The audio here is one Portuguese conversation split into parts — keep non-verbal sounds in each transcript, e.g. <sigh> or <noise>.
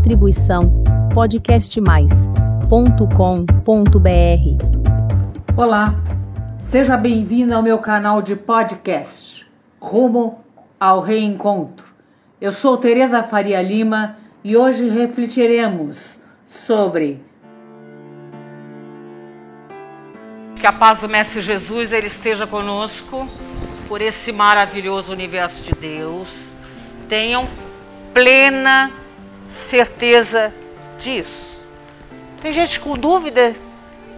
Distribuição podcastmais.com.br. Olá, seja bem-vindo ao meu canal de podcast Rumo ao Reencontro. Eu sou Tereza Faria Lima e hoje refletiremos sobre que a paz do Mestre Jesus ele esteja conosco por esse maravilhoso universo de Deus. Tenham plena certeza disso. Tem gente com dúvida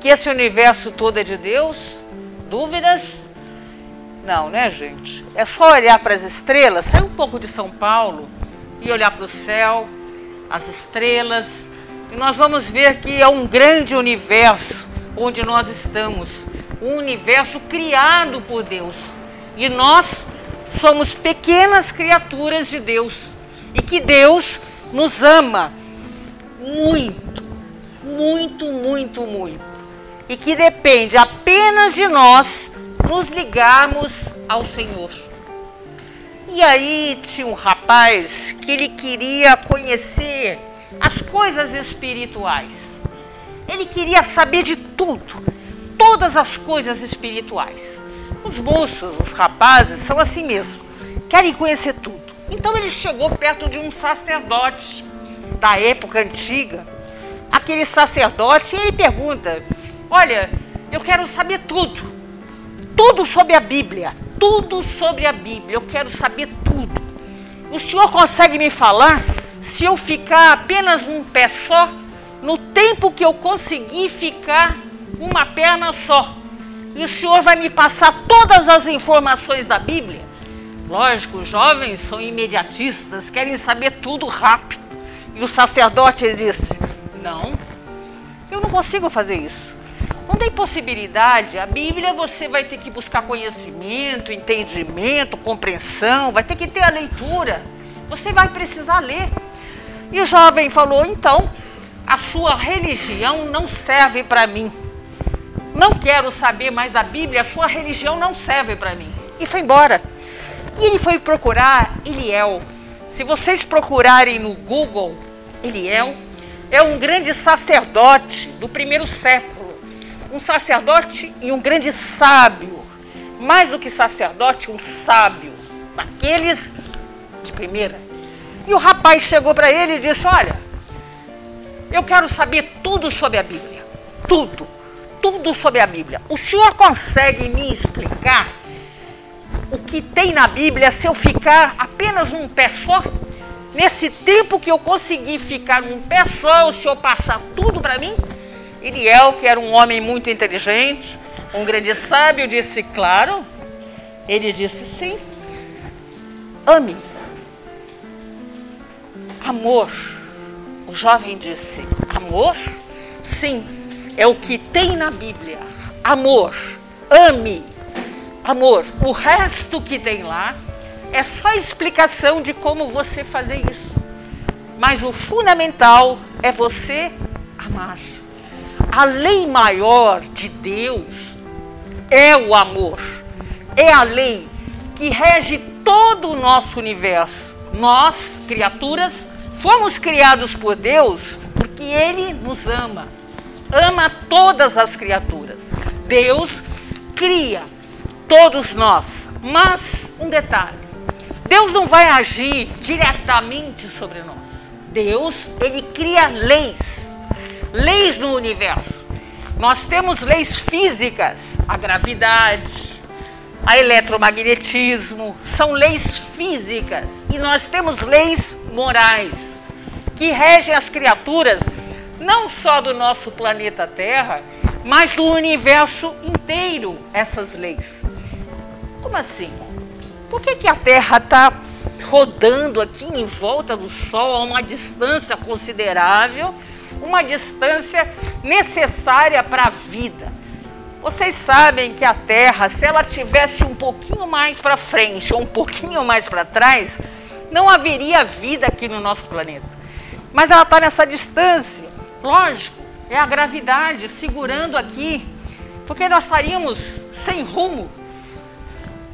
que esse universo todo é de Deus? Dúvidas? Não, né, gente? É só olhar para as estrelas, sair um pouco de São Paulo e olhar para o céu, as estrelas, e nós vamos ver que é um grande universo onde nós estamos, um universo criado por Deus. E nós somos pequenas criaturas de Deus e que Deus nos ama muito, muito, muito, muito. E que depende apenas de nós nos ligarmos ao Senhor. E aí tinha um rapaz que ele queria conhecer as coisas espirituais. Ele queria saber de tudo, todas as coisas espirituais. Os moços, os rapazes, são assim mesmo, querem conhecer tudo. Então ele chegou perto de um sacerdote da época antiga. Aquele sacerdote, e ele pergunta: Olha, eu quero saber tudo. Tudo sobre a Bíblia. Tudo sobre a Bíblia. Eu quero saber tudo. O senhor consegue me falar se eu ficar apenas num pé só, no tempo que eu conseguir ficar uma perna só? E o senhor vai me passar todas as informações da Bíblia? Lógico, os jovens são imediatistas, querem saber tudo rápido. E o sacerdote disse: Não, eu não consigo fazer isso. Não tem possibilidade. A Bíblia você vai ter que buscar conhecimento, entendimento, compreensão, vai ter que ter a leitura. Você vai precisar ler. E o jovem falou: Então, a sua religião não serve para mim. Não quero saber mais da Bíblia, a sua religião não serve para mim. E foi embora. E ele foi procurar Eliel. Se vocês procurarem no Google, Eliel é um grande sacerdote do primeiro século. Um sacerdote e um grande sábio. Mais do que sacerdote, um sábio. Daqueles de primeira. E o rapaz chegou para ele e disse: Olha, eu quero saber tudo sobre a Bíblia. Tudo. Tudo sobre a Bíblia. O senhor consegue me explicar o que tem na Bíblia se eu ficar apenas num pé só? Nesse tempo que eu consegui ficar num pé só, o Senhor passar tudo para mim? Iriel, que era um homem muito inteligente, um grande sábio, disse: Claro. Ele disse: Sim. Ame. Amor. O jovem disse: Amor? Sim, é o que tem na Bíblia. Amor. Ame amor, o resto que tem lá é só explicação de como você fazer isso. Mas o fundamental é você amar. A lei maior de Deus é o amor. É a lei que rege todo o nosso universo. Nós, criaturas, fomos criados por Deus porque Ele nos ama. Ama todas as criaturas. Deus cria todos nós. Mas um detalhe: Deus não vai agir diretamente sobre nós. Deus, ele cria leis, leis no universo. Nós temos leis físicas, a gravidade, a eletromagnetismo, são leis físicas. E nós temos leis morais que regem as criaturas não só do nosso planeta Terra, mas do universo inteiro, essas leis. Como assim? Por que, que a Terra está rodando aqui em volta do Sol a uma distância considerável, uma distância necessária para a vida? Vocês sabem que a Terra, se ela tivesse um pouquinho mais para frente ou um pouquinho mais para trás, não haveria vida aqui no nosso planeta. Mas ela está nessa distância. Lógico, é a gravidade segurando aqui, porque nós estaríamos sem rumo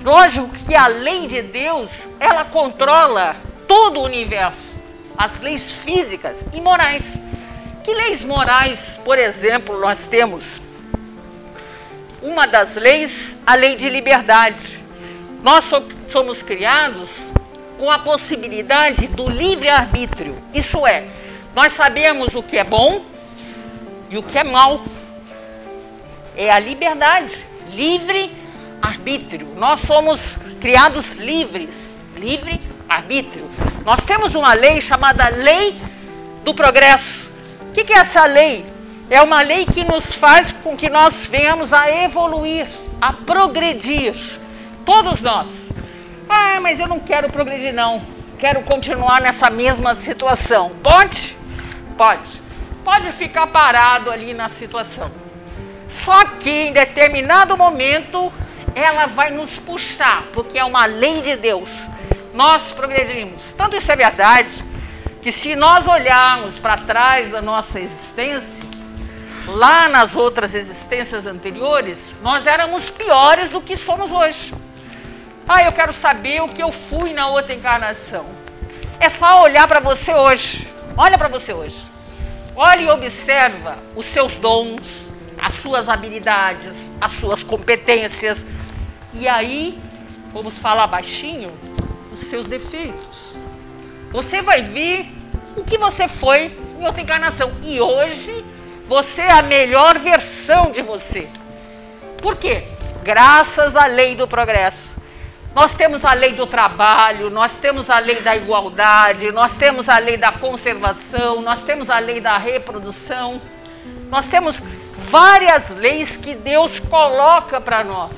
Lógico que a lei de Deus, ela controla todo o universo. as leis físicas e morais. Que leis morais, por exemplo, nós temos? Uma das leis, a lei de liberdade. Nós somos criados com a possibilidade do livre-arbítrio. Isso é, nós sabemos o que é bom e o que é mal. É a liberdade, livre-arbítrio. Nós somos criados livres, livre-arbítrio. Nós temos uma lei chamada Lei do Progresso. O que é essa lei? É uma lei que nos faz com que nós venhamos a evoluir, a progredir. Todos nós. Ah, mas eu não quero progredir, não. Quero continuar nessa mesma situação. Pode? Pode. Pode ficar parado ali na situação. Só que em determinado momento ela vai nos puxar, porque é uma lei de Deus. Nós progredimos. Tanto isso é verdade que se nós olharmos para trás da nossa existência, lá nas outras existências anteriores, nós éramos piores do que somos hoje. Ah, eu quero saber o que eu fui na outra encarnação. É só olhar para você hoje. Olha para você hoje. Olha e observa os seus dons, as suas habilidades, as suas competências. E aí, vamos falar baixinho, os seus defeitos. Você vai ver o que você foi em outra encarnação. E hoje, você é a melhor versão de você. Por quê? Graças à lei do progresso. Nós temos a lei do trabalho, nós temos a lei da igualdade, nós temos a lei da conservação, nós temos a lei da reprodução. Nós temos várias leis que Deus coloca para nós,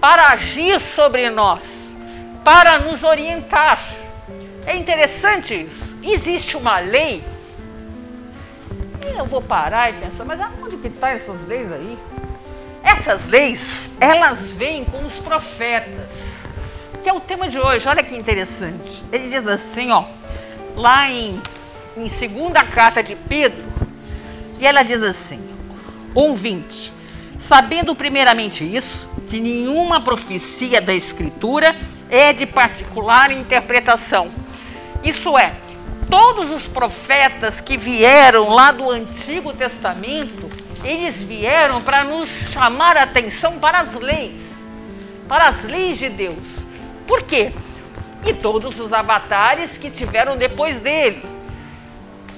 para agir sobre nós, para nos orientar. É interessante isso. Existe uma lei. Eu vou parar e pensar, mas aonde que estão tá essas leis aí? Essas leis, elas vêm com os profetas que é o tema de hoje. Olha que interessante. Ele diz assim, ó, lá em, em segunda carta de Pedro, e ela diz assim, 1,20. Sabendo primeiramente isso, que nenhuma profecia da Escritura é de particular interpretação. Isso é, todos os profetas que vieram lá do Antigo Testamento, eles vieram para nos chamar a atenção para as leis, para as leis de Deus. Por quê? E todos os avatares que tiveram depois dele.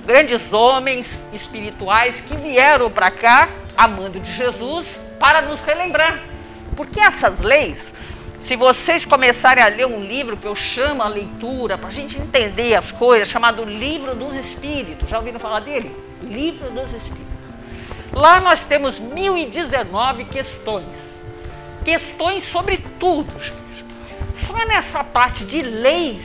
Grandes homens espirituais que vieram para cá, amando de Jesus, para nos relembrar. Porque essas leis, se vocês começarem a ler um livro que eu chamo a leitura, para a gente entender as coisas, chamado Livro dos Espíritos, já ouviram falar dele? Livro dos Espíritos. Lá nós temos 1019 questões. Questões sobre tudo, gente só nessa parte de leis,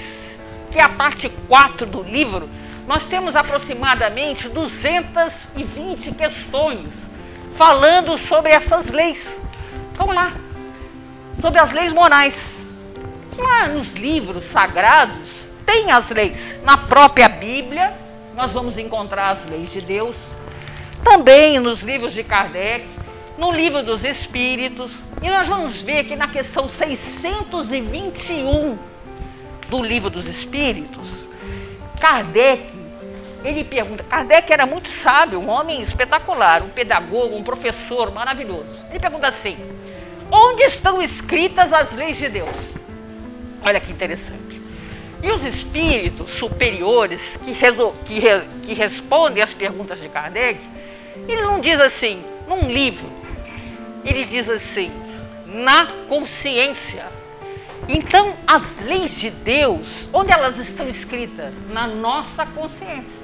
que é a parte 4 do livro, nós temos aproximadamente 220 questões falando sobre essas leis. Vamos lá. Sobre as leis morais. Lá nos livros sagrados tem as leis. Na própria Bíblia, nós vamos encontrar as leis de Deus. Também nos livros de Kardec, no livro dos Espíritos, e nós vamos ver que na questão 621 do livro dos Espíritos, Kardec, ele pergunta, Kardec era muito sábio, um homem espetacular, um pedagogo, um professor maravilhoso. Ele pergunta assim: onde estão escritas as leis de Deus? Olha que interessante. E os espíritos superiores que, que, re que respondem às perguntas de Kardec, ele não diz assim, num livro, ele diz assim: na consciência. Então, as leis de Deus, onde elas estão escritas? Na nossa consciência.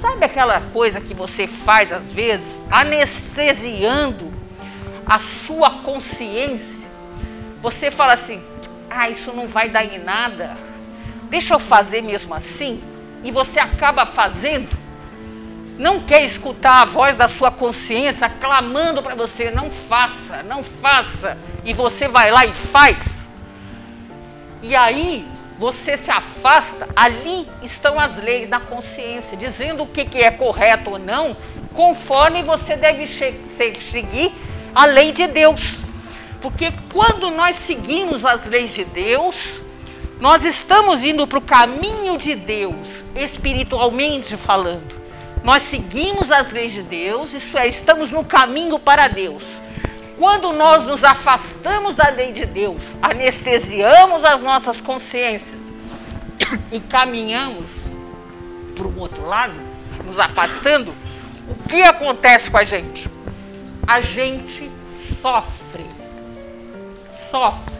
Sabe aquela coisa que você faz às vezes, anestesiando a sua consciência? Você fala assim: ah, isso não vai dar em nada, deixa eu fazer mesmo assim, e você acaba fazendo não quer escutar a voz da sua consciência clamando para você, não faça, não faça, e você vai lá e faz. E aí você se afasta, ali estão as leis da consciência, dizendo o que, que é correto ou não, conforme você deve seguir a lei de Deus. Porque quando nós seguimos as leis de Deus, nós estamos indo para o caminho de Deus, espiritualmente falando. Nós seguimos as leis de Deus, isso é, estamos no caminho para Deus. Quando nós nos afastamos da lei de Deus, anestesiamos as nossas consciências <coughs> e caminhamos para o outro lado, nos afastando, o que acontece com a gente? A gente sofre. Sofre.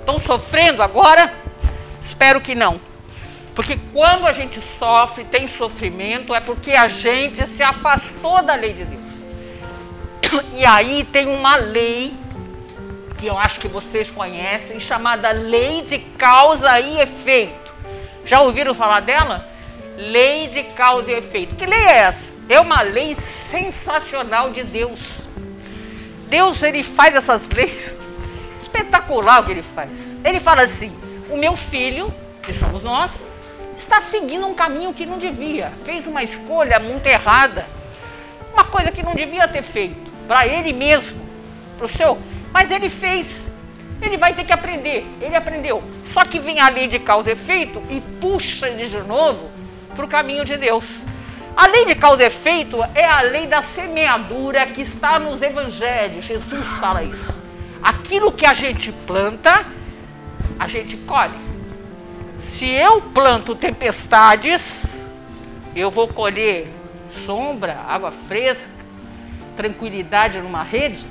Estão sofrendo agora? Espero que não. Porque quando a gente sofre, tem sofrimento, é porque a gente se afastou da lei de Deus. <laughs> E aí tem uma lei que eu acho que vocês conhecem, chamada lei de causa e efeito. Já ouviram falar dela? Lei de causa e efeito. Que lei é essa? É uma lei sensacional de Deus. Deus ele faz essas leis <laughs> espetacular o que ele faz. Ele fala assim: o meu filho, que somos nós, está seguindo um caminho que não devia, fez uma escolha muito errada, uma coisa que não devia ter feito para ele mesmo, para o seu, mas ele fez. Ele vai ter que aprender. Ele aprendeu. Só que vem a lei de causa e efeito e puxa ele de novo para o caminho de Deus. A lei de causa e efeito é a lei da semeadura que está nos evangelhos. Jesus fala isso. Aquilo que a gente planta, a gente colhe. Se eu planto tempestades, eu vou colher sombra, água fresca, tranquilidade numa rede.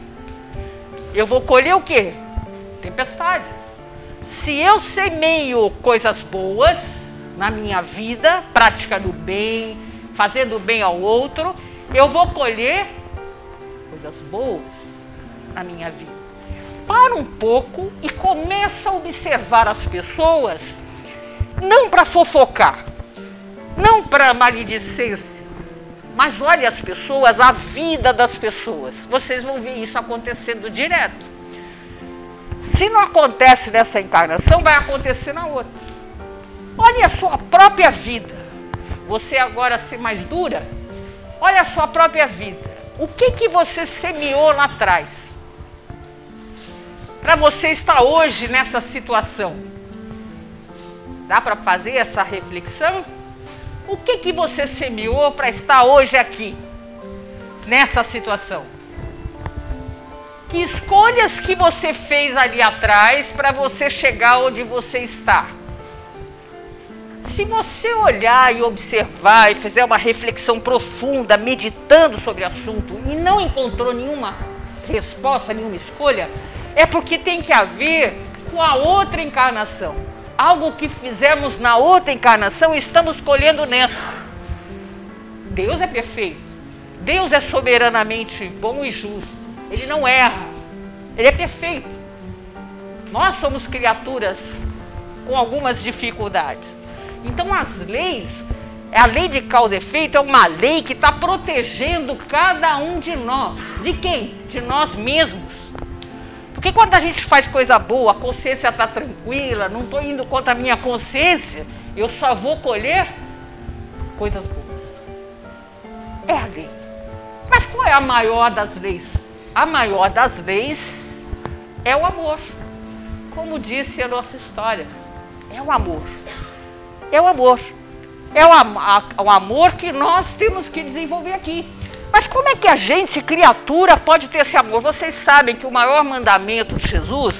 Eu vou colher o quê? Tempestades. Se eu semeio coisas boas na minha vida, praticando bem, fazendo bem ao outro, eu vou colher coisas boas na minha vida. Para um pouco e começa a observar as pessoas, não para fofocar, não para maledicência, mas olhe as pessoas, a vida das pessoas. Vocês vão ver isso acontecendo direto. Se não acontece nessa encarnação, vai acontecer na outra. Olhe a sua própria vida você agora ser mais dura, olha a sua própria vida. O que que você semeou lá atrás? Para você estar hoje nessa situação. Dá para fazer essa reflexão? O que que você semeou para estar hoje aqui nessa situação? Que escolhas que você fez ali atrás para você chegar onde você está? Se você olhar e observar e fizer uma reflexão profunda, meditando sobre o assunto e não encontrou nenhuma resposta, nenhuma escolha, é porque tem que haver com a outra encarnação. Algo que fizemos na outra encarnação, estamos colhendo nessa. Deus é perfeito. Deus é soberanamente bom e justo. Ele não erra. Ele é perfeito. Nós somos criaturas com algumas dificuldades. Então as leis, a lei de causa e efeito é uma lei que está protegendo cada um de nós. De quem? De nós mesmos. Porque quando a gente faz coisa boa, a consciência está tranquila, não estou indo contra a minha consciência, eu só vou colher coisas boas. É a lei. Mas qual é a maior das leis? A maior das leis é o amor. Como disse a nossa história, é o amor é o amor. É o, a, o amor que nós temos que desenvolver aqui. Mas como é que a gente, criatura, pode ter esse amor? Vocês sabem que o maior mandamento de Jesus,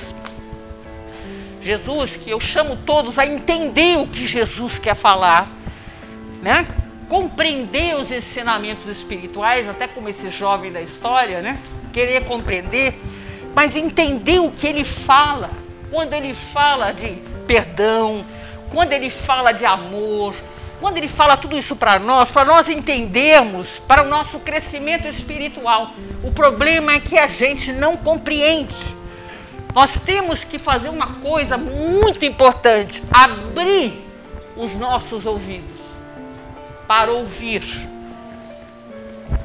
Jesus, que eu chamo todos a entender o que Jesus quer falar, né? compreender os ensinamentos espirituais, até como esse jovem da história, né? querer compreender, mas entender o que ele fala. Quando ele fala de perdão, quando ele fala de amor, quando ele fala tudo isso para nós, para nós entendermos, para o nosso crescimento espiritual. O problema é que a gente não compreende. Nós temos que fazer uma coisa muito importante: abrir os nossos ouvidos para ouvir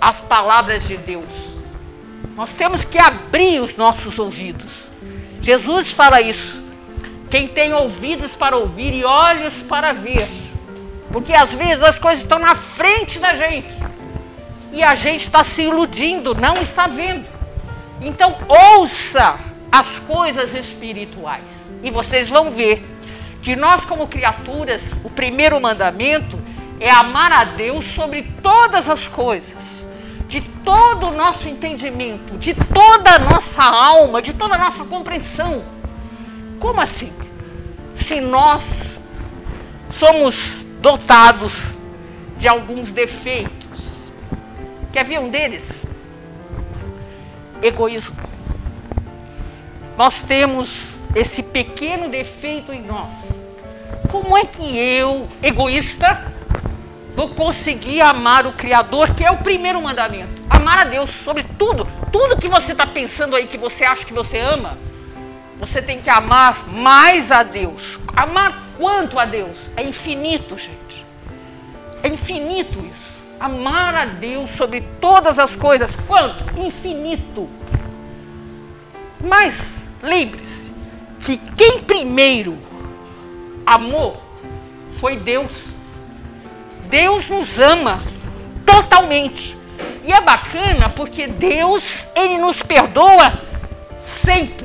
as palavras de Deus. Nós temos que abrir os nossos ouvidos. Jesus fala isso. Quem tem ouvidos para ouvir e olhos para ver. Porque às vezes as coisas estão na frente da gente. E a gente está se iludindo, não está vendo. Então ouça as coisas espirituais. E vocês vão ver que nós, como criaturas, o primeiro mandamento é amar a Deus sobre todas as coisas, de todo o nosso entendimento, de toda a nossa alma, de toda a nossa compreensão. Como assim? Se nós somos dotados de alguns defeitos, quer ver um deles? Egoísmo. Nós temos esse pequeno defeito em nós. Como é que eu, egoísta, vou conseguir amar o Criador, que é o primeiro mandamento? Amar a Deus sobre tudo. Tudo que você está pensando aí que você acha que você ama, você tem que amar mais a Deus. Amar quanto a Deus? É infinito, gente. É infinito isso. Amar a Deus sobre todas as coisas. Quanto? Infinito. Mas lembre-se que quem primeiro amou foi Deus. Deus nos ama totalmente. E é bacana porque Deus, ele nos perdoa sempre.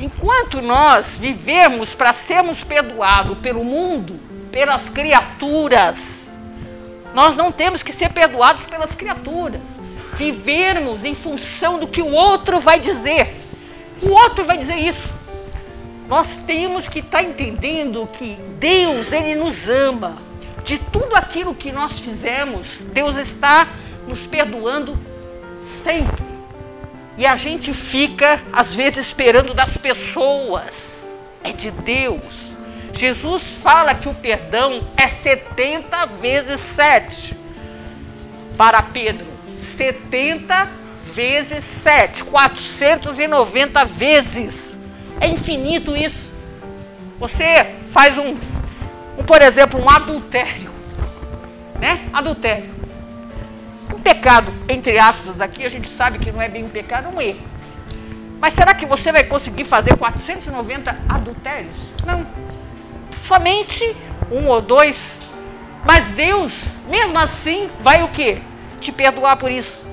Enquanto nós vivemos para sermos perdoados pelo mundo, pelas criaturas, nós não temos que ser perdoados pelas criaturas. Vivermos em função do que o outro vai dizer. O outro vai dizer isso. Nós temos que estar tá entendendo que Deus, Ele nos ama. De tudo aquilo que nós fizemos, Deus está nos perdoando sempre. E a gente fica, às vezes, esperando das pessoas. É de Deus. Jesus fala que o perdão é 70 vezes 7 para Pedro. 70 vezes 7, 490 vezes. É infinito isso. Você faz um, um por exemplo, um adultério, né? Adultério pecado, entre aspas, aqui a gente sabe que não é bem um pecado, é um erro. Mas será que você vai conseguir fazer 490 adultérios? Não. Somente um ou dois. Mas Deus, mesmo assim, vai o quê? Te perdoar por isso.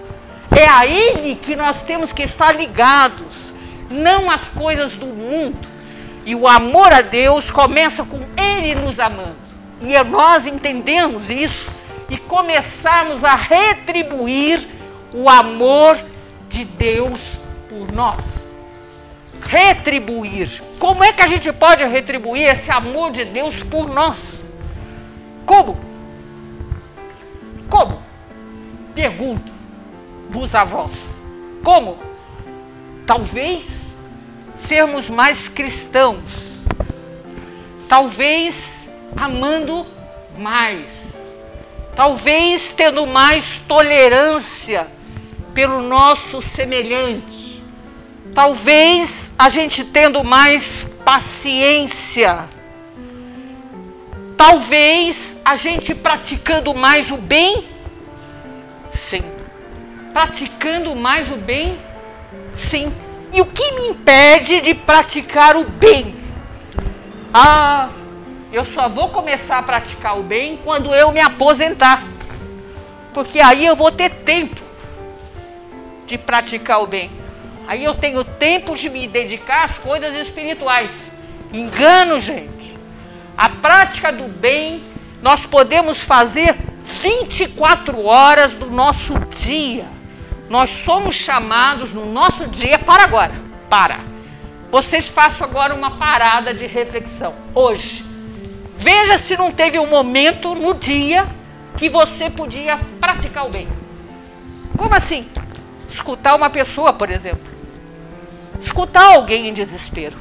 É a Ele que nós temos que estar ligados, não às coisas do mundo. E o amor a Deus começa com Ele nos amando. E nós entendemos isso e começarmos a retribuir o amor de Deus por nós. Retribuir. Como é que a gente pode retribuir esse amor de Deus por nós? Como? Como? Pergunto vos avós. Como? Talvez sermos mais cristãos. Talvez amando mais talvez tendo mais tolerância pelo nosso semelhante, talvez a gente tendo mais paciência, talvez a gente praticando mais o bem, sim, praticando mais o bem, sim. E o que me impede de praticar o bem? Ah, eu só vou começar a praticar o bem quando eu me aposentar. Porque aí eu vou ter tempo de praticar o bem. Aí eu tenho tempo de me dedicar às coisas espirituais. Engano, gente. A prática do bem nós podemos fazer 24 horas do nosso dia. Nós somos chamados no nosso dia para agora. Para. Vocês façam agora uma parada de reflexão. Hoje, Veja se não teve um momento no dia que você podia praticar o bem. Como assim? Escutar uma pessoa, por exemplo. Escutar alguém em desespero.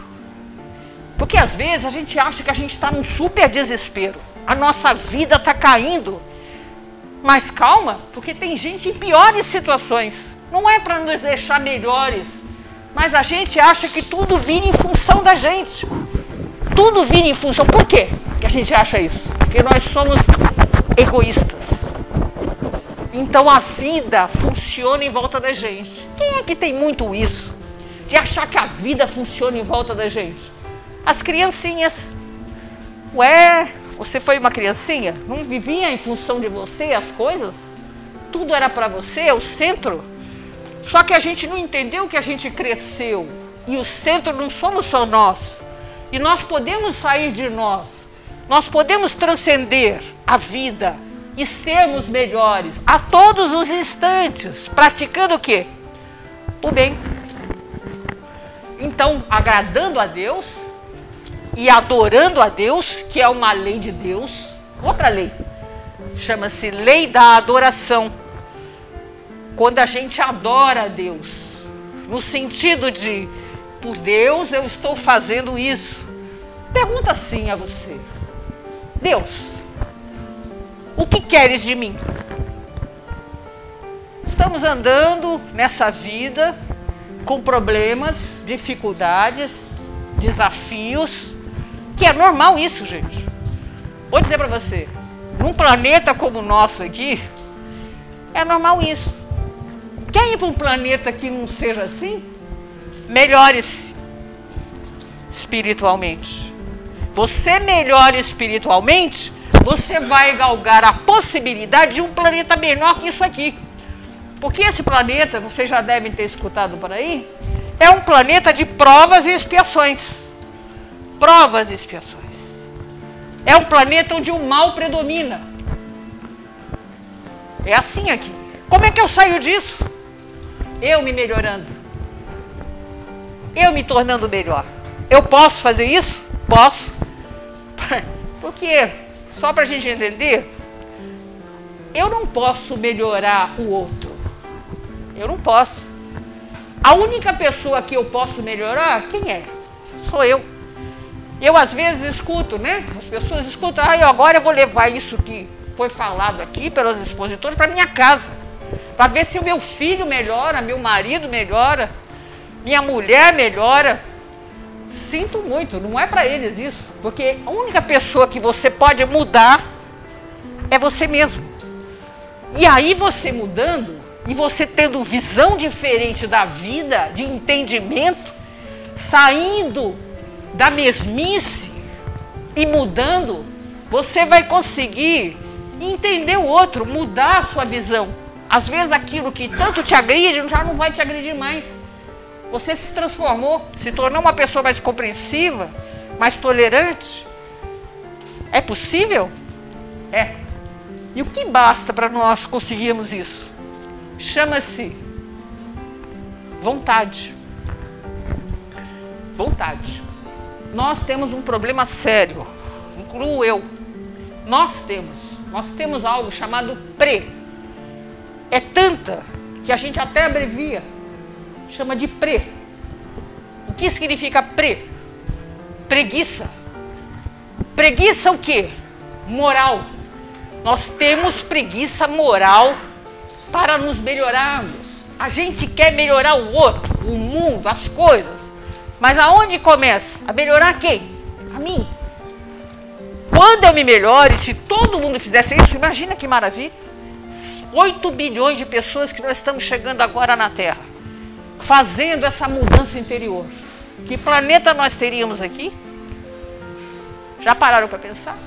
Porque às vezes a gente acha que a gente está num super desespero. A nossa vida está caindo. Mas calma, porque tem gente em piores situações. Não é para nos deixar melhores. Mas a gente acha que tudo vira em função da gente. Tudo vira em função. Por quê? Gente acha isso? Porque nós somos egoístas. Então a vida funciona em volta da gente. Quem é que tem muito isso? De achar que a vida funciona em volta da gente? As criancinhas. Ué, você foi uma criancinha? Não vivia em função de você as coisas? Tudo era para você, o centro? Só que a gente não entendeu que a gente cresceu. E o centro não somos só nós. E nós podemos sair de nós nós podemos transcender a vida e sermos melhores a todos os instantes, praticando o quê? O bem. Então, agradando a Deus e adorando a Deus, que é uma lei de Deus, outra lei, chama-se lei da adoração. Quando a gente adora a Deus, no sentido de, por Deus eu estou fazendo isso. Pergunta assim a você: Deus, o que queres de mim? Estamos andando nessa vida com problemas, dificuldades, desafios, que é normal isso, gente. Vou dizer para você, num planeta como o nosso aqui, é normal isso. Quer ir para um planeta que não seja assim? Melhore-se espiritualmente. Você melhora espiritualmente, você vai galgar a possibilidade de um planeta menor que isso aqui. Porque esse planeta, vocês já devem ter escutado por aí, é um planeta de provas e expiações. Provas e expiações. É um planeta onde o mal predomina. É assim aqui. Como é que eu saio disso? Eu me melhorando. Eu me tornando melhor. Eu posso fazer isso? Posso. Porque, só para a gente entender, eu não posso melhorar o outro. Eu não posso. A única pessoa que eu posso melhorar, quem é? Sou eu. Eu às vezes escuto, né? As pessoas escutam, ah, agora eu vou levar isso que foi falado aqui pelos expositores para minha casa. Para ver se o meu filho melhora, meu marido melhora, minha mulher melhora. Sinto muito, não é para eles isso. Porque a única pessoa que você pode mudar é você mesmo. E aí você mudando, e você tendo visão diferente da vida, de entendimento, saindo da mesmice e mudando, você vai conseguir entender o outro, mudar a sua visão. Às vezes aquilo que tanto te agride já não vai te agredir mais. Você se transformou, se tornou uma pessoa mais compreensiva, mais tolerante. É possível? É. E o que basta para nós conseguirmos isso? chama-se vontade. Vontade. Nós temos um problema sério, incluo eu. Nós temos, nós temos algo chamado pre. É tanta que a gente até abrevia, chama de pre. O que significa pre? Preguiça. Preguiça o quê? Moral. Nós temos preguiça moral para nos melhorarmos. A gente quer melhorar o outro, o mundo, as coisas. Mas aonde começa? A melhorar quem? A mim. Quando eu me melhore, se todo mundo fizesse isso, imagina que maravilha. 8 bilhões de pessoas que nós estamos chegando agora na Terra, fazendo essa mudança interior. Que planeta nós teríamos aqui? Já pararam para pensar?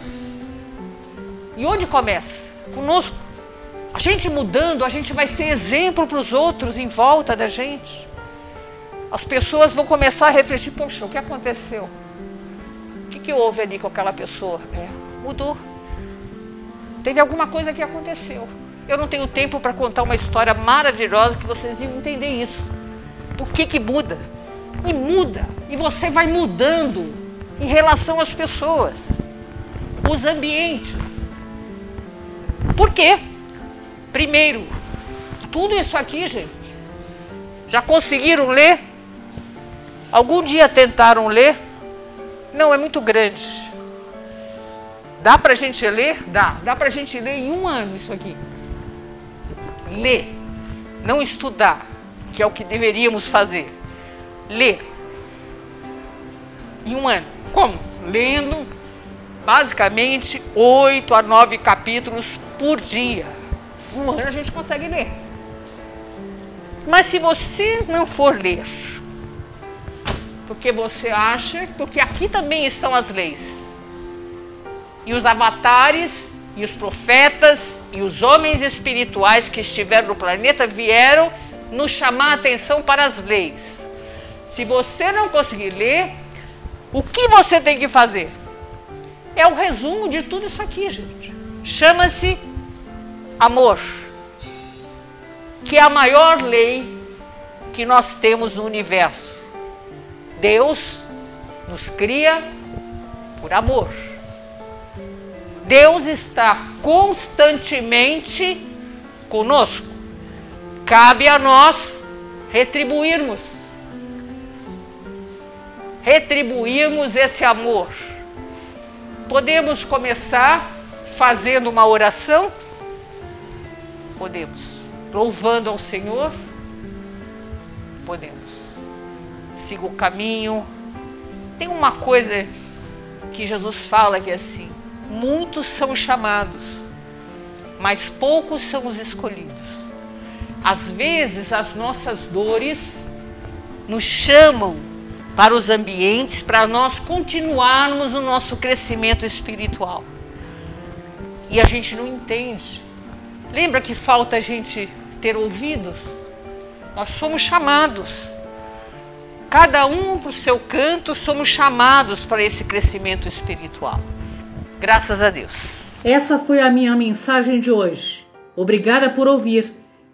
E onde começa? Conosco. A gente mudando, a gente vai ser exemplo para os outros em volta da gente. As pessoas vão começar a refletir: poxa, o que aconteceu? O que, que houve ali com aquela pessoa? É, mudou. Teve alguma coisa que aconteceu. Eu não tenho tempo para contar uma história maravilhosa que vocês iam entender isso. Por que, que muda? E muda. E você vai mudando em relação às pessoas, os ambientes. Por quê? Primeiro, tudo isso aqui, gente, já conseguiram ler? Algum dia tentaram ler? Não, é muito grande. Dá pra gente ler? Dá. Dá pra gente ler em um ano isso aqui. Ler. Não estudar, que é o que deveríamos fazer. Ler. Em um ano. Como? Lendo basicamente oito a nove capítulos por dia um ano a gente consegue ler. Mas se você não for ler, porque você acha, porque aqui também estão as leis. E os avatares, e os profetas, e os homens espirituais que estiveram no planeta vieram nos chamar a atenção para as leis. Se você não conseguir ler, o que você tem que fazer? É o resumo de tudo isso aqui, gente. chama-se amor, que é a maior lei que nós temos no universo. Deus nos cria por amor. Deus está constantemente conosco. Cabe a nós retribuirmos. Retribuirmos esse amor. Podemos começar fazendo uma oração? Podemos. Louvando ao Senhor? Podemos. Siga o caminho. Tem uma coisa que Jesus fala que é assim: muitos são chamados, mas poucos são os escolhidos. Às vezes as nossas dores nos chamam para os ambientes para nós continuarmos o nosso crescimento espiritual. E a gente não entende. Lembra que falta a gente ter ouvidos? Nós somos chamados. Cada um para o seu canto, somos chamados para esse crescimento espiritual. Graças a Deus. Essa foi a minha mensagem de hoje. Obrigada por ouvir.